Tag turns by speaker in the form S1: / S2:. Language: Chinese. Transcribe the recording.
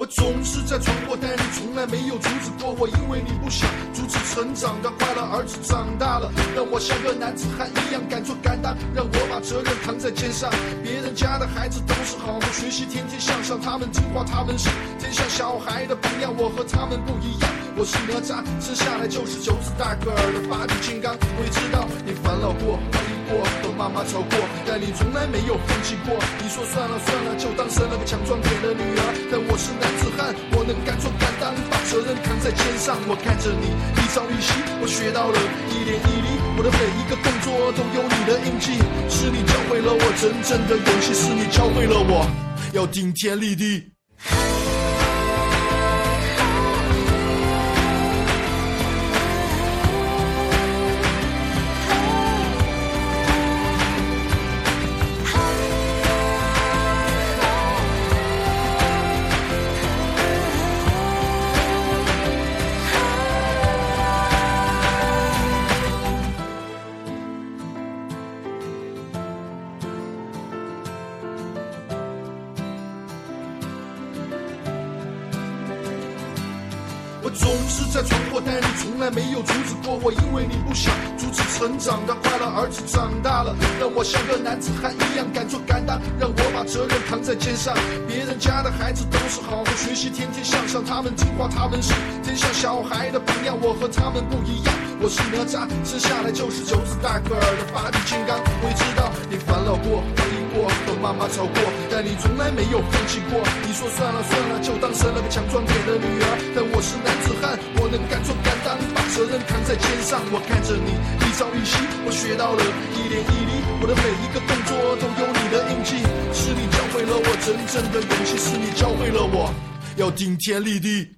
S1: 我总是在闯祸，但你从来没有阻止过我，因为你不想阻止成长的快乐。儿子长大了，让我像个男子汉一样敢做敢当，让我把责任扛在肩上。别人家的孩子都是好好学习，天天向上，他们听话，他们是天下小孩的榜样。我和他们不一样，我是哪吒，生下来就是九子大个儿的芭比金刚。我也知道你烦恼过，怀疑过，和妈妈吵过，但你从来没有放弃过。你说算了算了，就当生了个强壮点的女儿。但我是男子汉，我能敢做敢当，把责任扛在肩上。我看着你一朝一夕，我学到了一点一滴，我的每一个动作都有你的印记。是你教会了我真正的勇气，是你教会了我要顶天立地。总是在闯祸，但你从来没有阻止过我，因为你不想阻止成长的快乐。儿子长大了，让我像个男子汉上。别人家的孩子都是好好学习，天天向上，他们听话，他们是天下小孩的榜样。我和他们不一样，我是哪吒，生下来就是九子大个儿的八臂金刚。我也知道你烦恼过，怀疑过，和妈妈吵过，但你从来没有放弃过。你说算了算了，就当生了个强壮点的女儿。但我是男子汉，我能敢做敢当，把责任扛在肩上。我看着你一朝一夕，我学到了一点一滴，我的每一个动作都有你真的勇气，是你教会了我要顶天立地。